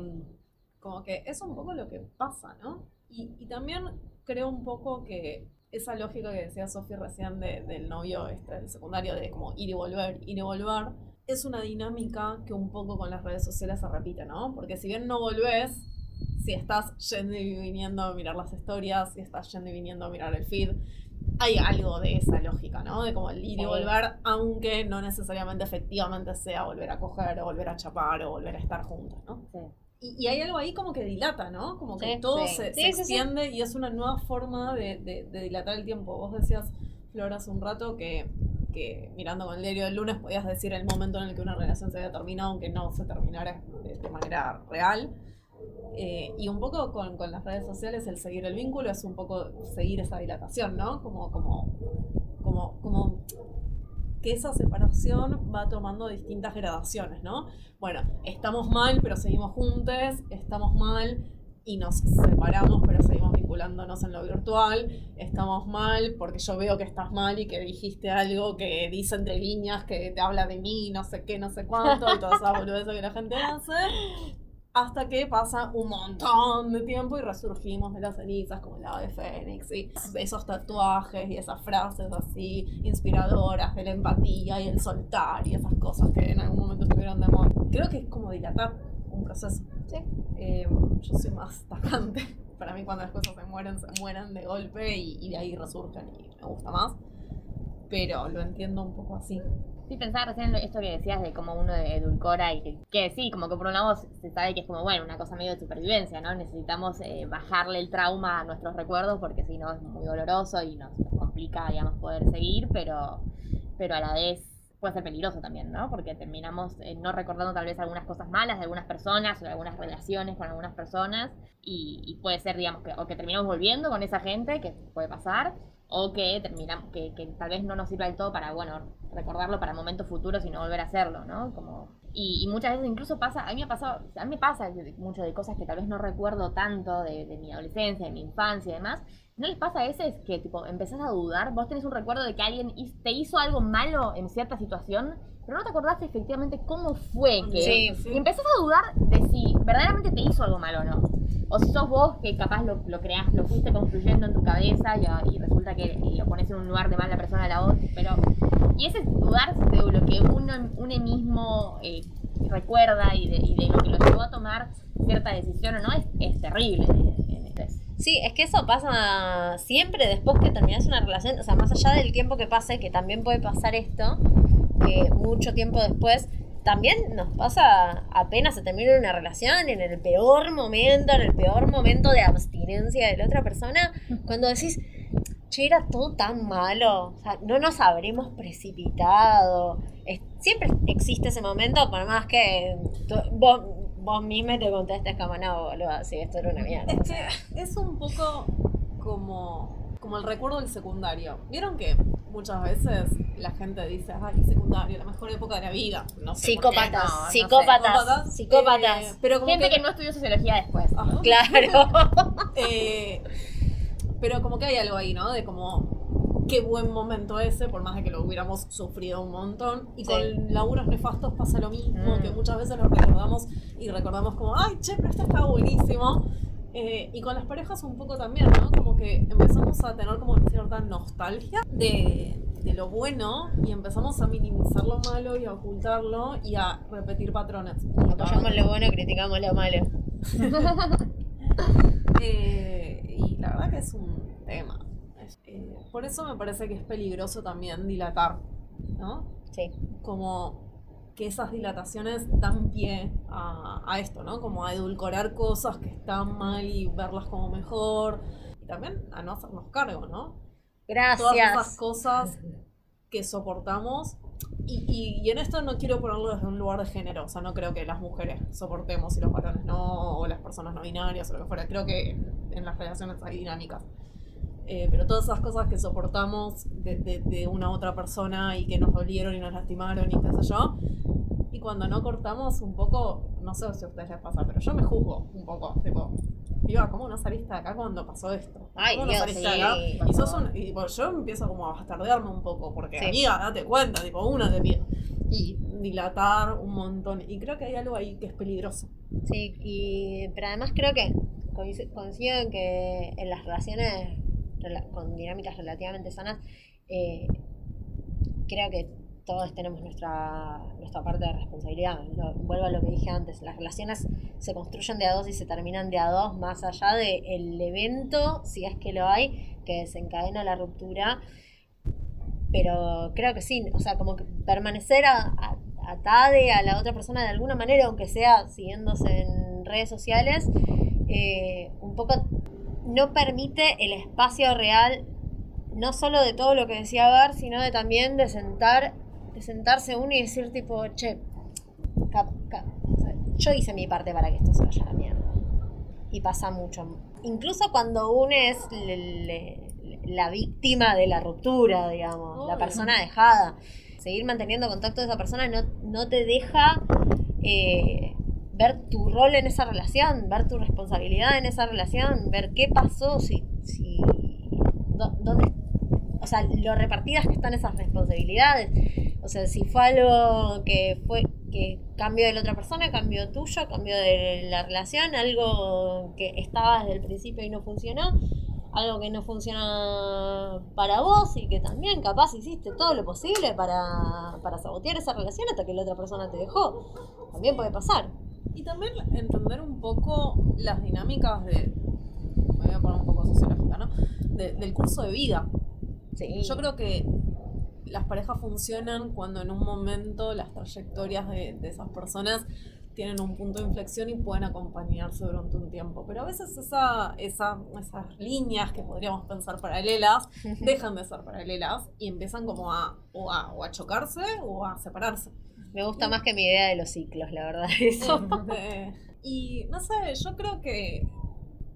como que es un poco lo que pasa, ¿no? Y, y también creo un poco que esa lógica que decía Sofía recién de- del novio este, del secundario, de como ir y volver, ir y volver, es una dinámica que un poco con las redes sociales se repite, ¿no? Porque si bien no volvés, si estás yendo y viniendo a mirar las historias, si estás yendo y viniendo a mirar el feed, hay algo de esa lógica, ¿no? De como el ir y volver, aunque no necesariamente efectivamente sea volver a coger o volver a chapar o volver a estar juntos, ¿no? Sí. Y, y hay algo ahí como que dilata, ¿no? Como que Sí, todo sí. se, extiende y es una nueva forma de, de- de dilatar el tiempo. Vos decías, Flor, hace un rato que, que mirando con el diario del lunes podías decir el momento en el que una relación se había terminado, aunque no se terminara de, de manera real. Eh, y un poco con, con las redes sociales, el seguir el vínculo es un poco seguir esa dilatación, ¿no? Como, como, como, como que esa separación va tomando distintas gradaciones, ¿no? Bueno, estamos mal, pero seguimos juntos, estamos mal y nos separamos, pero seguimos vinculándonos en lo virtual, estamos mal porque yo veo que estás mal y que dijiste algo que dice entre líneas, que te habla de mí, no sé qué, no sé cuánto, y toda esa boludez que la gente hace. Hasta que pasa un montón de tiempo y resurgimos de las cenizas como el ave fénix y esos tatuajes y esas frases así inspiradoras de la empatía y el soltar y esas cosas que en algún momento estuvieron de moda. Creo que es como dilatar un proceso. Sí. Eh, yo soy más tajante. Para mí cuando las cosas se mueren, se mueren de golpe y, y de ahí resurgen y me gusta más. Pero lo entiendo un poco así. Sí, pensaba recién esto que decías de cómo uno edulcora y que, sí, como que por un lado se sabe que es como, bueno, una cosa medio de supervivencia, ¿no? Necesitamos eh, bajarle el trauma a nuestros recuerdos porque si no es muy doloroso y nos, nos complica, digamos, poder seguir, pero, pero a la vez puede ser peligroso también, ¿no? Porque terminamos eh, no recordando tal vez algunas cosas malas de algunas personas o de algunas relaciones con algunas personas y, y puede ser, digamos, que, o que terminamos volviendo con esa gente, que puede pasar, o que terminamos, que, que tal vez no nos sirva del todo para, bueno, recordarlo para momentos futuros y no volver a hacerlo, ¿no? Como, y, y muchas veces incluso pasa, a mí me ha pasado, a mí me pasa mucho de cosas que tal vez no recuerdo tanto de, de mi adolescencia, de mi infancia y demás. ¿No les pasa a veces que tipo empezás a dudar? Vos tenés un recuerdo de que alguien te hizo algo malo en cierta situación, pero no te acordás efectivamente cómo fue que... Sí. Y empezás a dudar de si verdaderamente te hizo algo malo o no. O si sos vos que capaz lo, lo creás, lo fuiste construyendo en tu cabeza y, a- y resulta que lo pones en un lugar de mala persona a la otra. Pero. Y ese dudar de lo que uno, uno mismo eh, recuerda y de, de lo que lo llevó a tomar cierta decisión o no es, es terrible. Sí, es que eso pasa siempre después que terminas una relación, o sea, más allá del tiempo que pase, que también puede pasar esto, que mucho tiempo después, también nos pasa apenas se termina una relación, en el peor momento, en el peor momento de abstinencia de la otra persona, cuando decís, che, era todo tan malo, o sea, no nos habremos precipitado. Es- siempre existe ese momento, por más que tú- vos, vos misma te contestes como, no, boludo, sí, esto era una mierda. Es que es un poco como, como el recuerdo del secundario. ¿Vieron que muchas veces la gente dice, ay, secundario, la mejor época de la vida? No sé por qué. Psicópatas, no, no sé. psicópatas, psicópatas. Eh, pero como Gente que, que no estudió sociología después. Claro. eh, pero como que hay algo ahí, ¿no? De como qué buen momento ese, por más de que lo hubiéramos sufrido un montón. Y Sí. con laburos nefastos pasa lo mismo, Mm. que muchas veces lo recordamos y recordamos como, ay, che, pero esto está buenísimo. Eh, y con las parejas un poco también, ¿no? Como que empezamos a tener como cierta nostalgia de, de lo bueno y empezamos a minimizar lo malo y a ocultarlo y a repetir patrones. Apoyamos lo bueno, criticamos lo malo. Eh, y la verdad que es un tema. Eh, por eso me parece que es peligroso también dilatar, ¿no? Sí. Como que esas dilataciones dan pie a, a esto, ¿no? Como a edulcorar cosas que están mal y verlas como mejor. Y también a no hacernos cargo, ¿no? Todas esas Gracias. cosas que soportamos. Y, y- y en esto no quiero ponerlo desde un lugar de género, o sea, no creo que las mujeres soportemos y los varones no, o las personas no binarias o lo que fuera. Creo que en las relaciones hay dinámicas. Eh, pero todas esas cosas que soportamos de, de- de una otra persona y que nos dolieron y nos lastimaron y qué sé yo. Y cuando no cortamos un poco, no sé si a ustedes les pasa, pero yo me juzgo un poco. Tipo, Piba, ¿cómo no saliste de acá cuando pasó esto? Ay, ¿Cómo no Dios, saliste sí. acá? Y, sos un, y bueno, yo empiezo como a bastardearme un poco, porque Sí. amiga, date cuenta, tipo, una te pide. Y dilatar un montón. Y creo que hay algo ahí que es peligroso. Sí, y, pero además creo que coinci- coincido en que en las relaciones rela- con dinámicas relativamente sanas, eh, creo que todos tenemos nuestra, nuestra parte de responsabilidad. Lo- vuelvo a lo que dije antes, las relaciones se construyen de a dos y se terminan de a dos, más allá del evento, si es que lo hay, que desencadena la ruptura. Pero creo que sí, o sea, como que permanecer a, a- a la otra persona de alguna manera, aunque sea siguiéndose en redes sociales, eh, un poco no permite el espacio real, no solo de todo lo que decía Gar, sino de también de sentar, de sentarse uno y decir tipo, che, cap- cap- o sea, yo hice mi parte para que esto se vaya a la mierda. Y pasa mucho. Incluso cuando uno es le- le- la víctima de la ruptura, digamos, la persona dejada. Seguir manteniendo contacto de esa persona no, no te deja eh, ver tu rol en esa relación, ver tu responsabilidad en esa relación, ver qué pasó, si, si dó- dónde, o sea, lo repartidas que están esas responsabilidades. O sea, si fue algo que fue que cambio de la otra persona, cambio tuyo, cambio de la relación, algo que estaba desde el principio y no funcionó, algo que no funciona para vos y que también capaz hiciste todo lo posible para, para sabotear esa relación hasta que la otra persona te dejó. También puede pasar. Y también entender un poco las dinámicas de. Me voy a poner un poco sociológica, ¿no? De- del curso de vida. Sí. Yo creo que las parejas funcionan cuando en un momento las trayectorias de, de esas personas tienen un punto de inflexión y pueden acompañarse durante un tiempo. Pero a veces esa, esa, esas líneas que podríamos pensar paralelas dejan de ser paralelas y empiezan como a o, a o a chocarse o a separarse. Me gusta más que mi idea de los ciclos, la verdad, eso. Este, y no sé, yo creo que,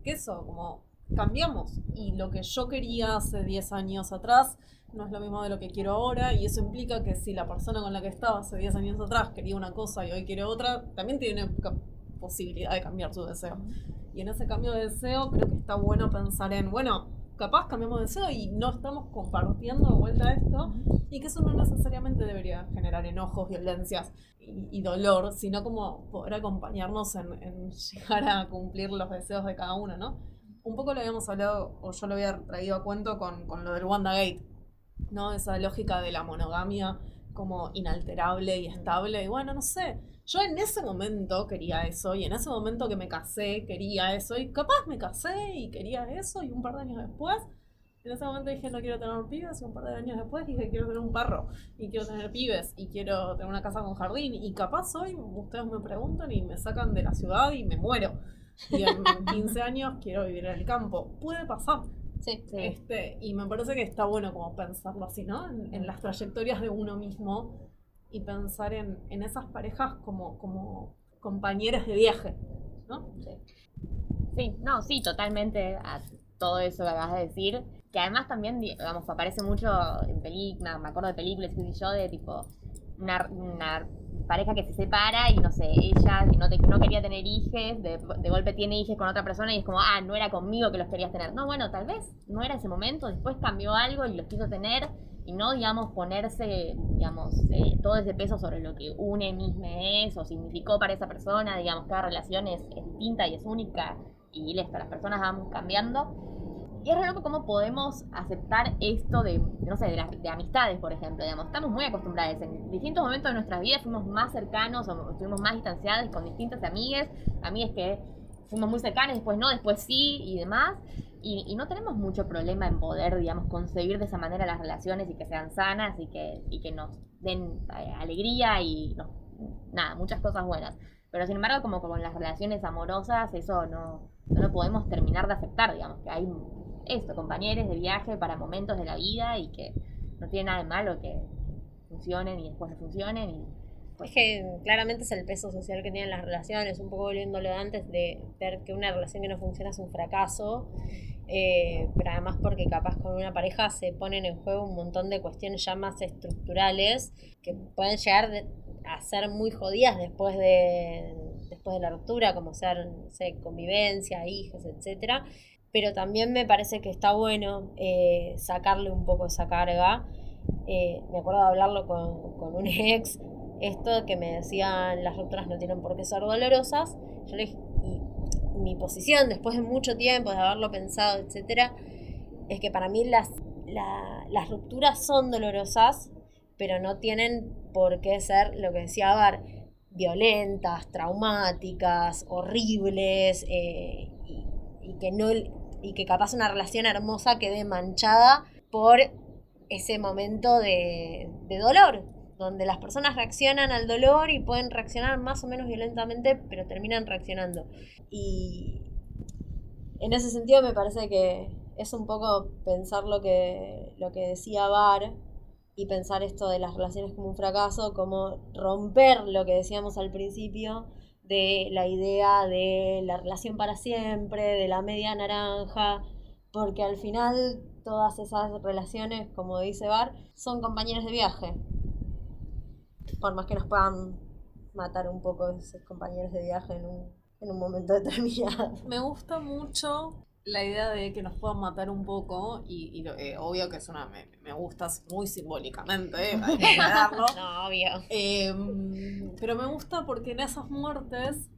que eso, como cambiamos. Y lo que yo quería hace 10 años atrás no es lo mismo de lo que quiero ahora. Y eso implica que si la persona con la que estaba hace 10 años atrás quería una cosa y hoy quiere otra, también tiene ca- posibilidad de cambiar su deseo. Y en ese cambio de deseo creo que está bueno pensar en, bueno, capaz cambiamos de deseo y no estamos compartiendo de vuelta esto. Y que eso no necesariamente debería generar enojos, violencias y, y dolor, sino como poder acompañarnos en, en llegar a cumplir los deseos de cada uno, ¿no? Un poco lo habíamos hablado, o yo lo había traído a cuento con, con lo del WandaGate, ¿no? Esa lógica de la monogamia como inalterable y estable. Y bueno, no sé, yo en ese momento quería eso, y en ese momento que me casé quería eso, y capaz me casé y quería eso, y un par de años después, en ese momento dije no quiero tener pibes, y un par de años después dije quiero tener un perro, y quiero tener pibes, y quiero tener una casa con jardín, y capaz hoy ustedes me preguntan y me sacan de la ciudad y me muero. Y en 15 años quiero vivir en el campo. Puede pasar. Sí. Sí. Este, y me parece que está bueno como pensarlo así, ¿no? En, en las trayectorias de uno mismo y pensar en, en esas parejas como, como compañeras de viaje, ¿no? Sí, no, sí, totalmente a todo eso que acabas de decir. Que además también, digamos, aparece mucho en películas, me acuerdo de películas, qué sé yo, de tipo una, pareja que se separa y no sé, ella no, quería tener hijos, de, golpe tiene hijos con otra persona y es como, ah, no era conmigo que los querías tener. No, bueno, tal vez no era ese momento, después cambió algo y los quiso tener y no, digamos, ponerse, digamos, eh, todo ese peso sobre lo que une mismo es o significó para esa persona, digamos, cada relación es, es distinta y es única y listo, las personas van cambiando. Y es re loco cómo podemos aceptar esto de, no sé, de, las- de amistades, por ejemplo, digamos. Estamos muy acostumbrados. En distintos momentos de nuestras vidas fuimos más cercanos o estuvimos más distanciados con distintas amigas, amigas que fuimos muy cercanas, después no, después sí y demás. Y, y no tenemos mucho problema en poder, digamos, concebir de esa manera las relaciones y que sean sanas y que, y que nos den eh, alegría y nos- nada, muchas cosas buenas. Pero sin embargo, como con las relaciones amorosas, eso no, no lo podemos terminar de aceptar, digamos, que hay esto, compañeros de viaje para momentos de la vida y que no tiene nada de malo que funcionen y después no funcionen y pues Es que claramente es el peso social que tienen las relaciones, un poco volviéndolo de antes de ver que una relación que no funciona es un fracaso, eh, pero además porque capaz con una pareja se ponen en juego un montón de cuestiones ya más estructurales que pueden llegar de- a ser muy jodidas después de, después de la ruptura, como ser no sé, convivencia, hijos, etcétera. Pero también me parece que está bueno eh, sacarle un poco esa carga. Eh, me acuerdo de hablarlo con, con un ex esto que me decían las rupturas no tienen por qué ser dolorosas. Yo le dije, y mi posición después de mucho tiempo, de haberlo pensado, etcétera, es que para mí las, la- las rupturas son dolorosas, pero no tienen por qué ser lo que decía Bar, violentas, traumáticas, horribles, eh, y que no y que capaz una relación hermosa quede manchada por ese momento de, dolor, donde las personas reaccionan al dolor y pueden reaccionar más o menos violentamente, pero terminan reaccionando. Y en ese sentido me parece que es un poco pensar lo que, lo que decía Bar y pensar esto de las relaciones como un fracaso, como romper lo que decíamos al principio de la idea de la relación para siempre, de la media naranja, porque al final todas esas relaciones, como dice Bar, son compañeros de viaje. Por más que nos puedan matar un poco esos compañeros de viaje en un, en un momento determinado. Me gusta mucho la idea de que nos puedan matar un poco y, y lo- eh, obvio que es una me, me gusta muy simbólicamente, eh, hay que aclararlo. No, obvio. Em, pero me gusta porque en esas muertes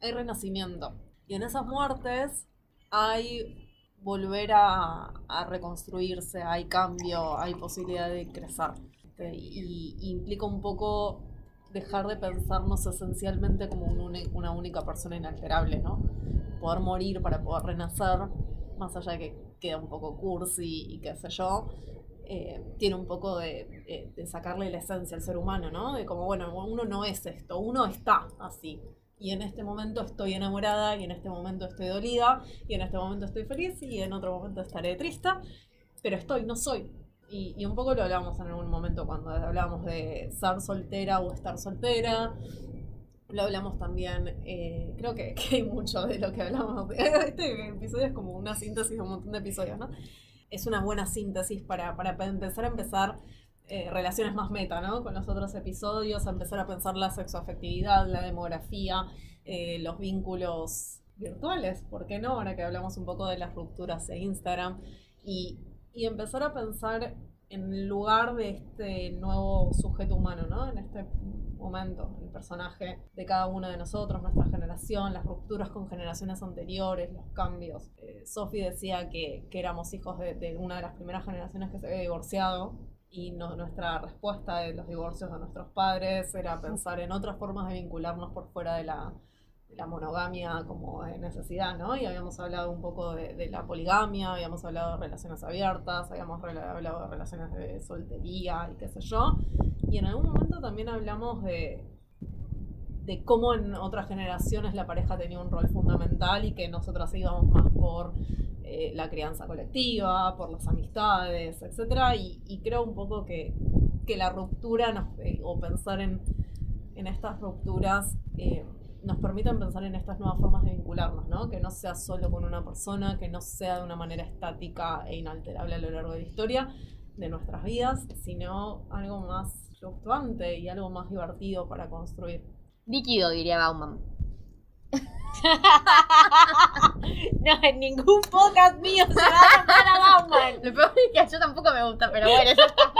hay renacimiento. Y en esas muertes hay volver a, a reconstruirse, hay cambio, hay posibilidad de crecer. Este, Y, y implica un poco dejar de pensarnos esencialmente como una única persona inalterable, ¿no? Poder morir para poder renacer, más allá de que queda un poco cursi y qué sé yo, eh, tiene un poco de- de sacarle la esencia al ser humano, ¿no? De como, bueno, uno no es esto, uno está así. y en este momento estoy enamorada y en este momento estoy dolida y en este momento estoy feliz y en otro momento estaré triste, pero estoy, no soy. Y, y un poco lo hablamos en algún momento cuando hablábamos de ser soltera o estar soltera. Lo hablamos también, eh, creo que, que hay mucho de lo que hablamos. Este episodio es como una síntesis de un montón de episodios, ¿no? Es una buena síntesis para, para empezar a empezar eh, relaciones más meta, ¿no? Con los otros episodios, empezar a pensar la sexoafectividad, la demografía, eh, los vínculos virtuales, ¿por qué no? Ahora que hablamos un poco de las rupturas de Instagram y, y empezar a pensar en lugar de este nuevo sujeto humano, ¿no? En este momento, el personaje de cada uno de nosotros, nuestra generación, las rupturas con generaciones anteriores, los cambios. Eh, Sophie decía que, que éramos hijos de, de, una de las primeras generaciones que se había divorciado y no, nuestra respuesta de los divorcios de nuestros padres era pensar en otras formas de vincularnos por fuera de la, la monogamia como de necesidad, ¿no? Y habíamos hablado un poco de, de la poligamia, habíamos hablado de relaciones abiertas, habíamos hablado de relaciones de soltería y qué sé yo. Y en algún momento también hablamos de, de cómo en otras generaciones la pareja tenía un rol fundamental y que nosotras íbamos más por eh, la crianza colectiva, por las amistades, etc. Y, y creo un poco que, que la ruptura nos, eh, o pensar en, en estas rupturas eh, nos permiten pensar en estas nuevas formas de vincularnos, ¿no? Que no sea solo con una persona, que no sea de una manera estática e inalterable a lo largo de la historia de nuestras vidas, sino algo más fluctuante y algo más divertido para construir. Líquido, diría Bauman. no, en ningún podcast mío se va a nombrar a Bauman. Lo peor es que a yo tampoco me gusta, pero bueno, ya está.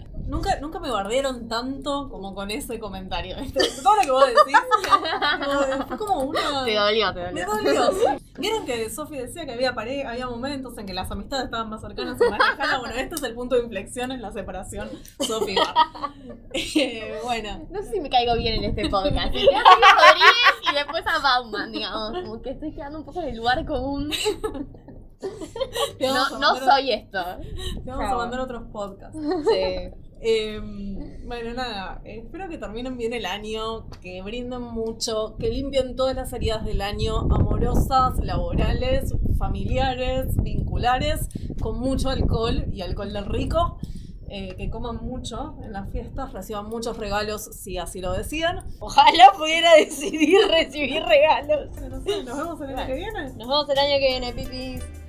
Nunca, nunca me bardearon tanto como con ese comentario. Todo lo que vos decís como- fue como una... Te dolió, te Me dolió. dolió. Vieron que Sofi decía que había había momentos en que las amistades estaban más cercanas y más lejanas. Bueno, este es el punto de inflexión en la separación Sofi. Eh, bueno, No sé si me caigo bien en este podcast. Te a Rodríguez y después a Bauman, digamos. Como que estoy quedando un poco en el lugar común. No, no soy esto. te vamos a mandar otros podcasts. Sí. Eh, bueno, nada, espero que terminen bien el año, que brinden mucho, que limpien todas las heridas del año, amorosas, laborales, familiares, vinculares, con mucho alcohol y alcohol del rico. eh, que coman mucho en las fiestas, reciban muchos regalos si así lo deciden. Ojalá pudiera decidir recibir regalos. Bueno, no sé, nos vemos el año que viene. Nos vemos el año que viene, pipis.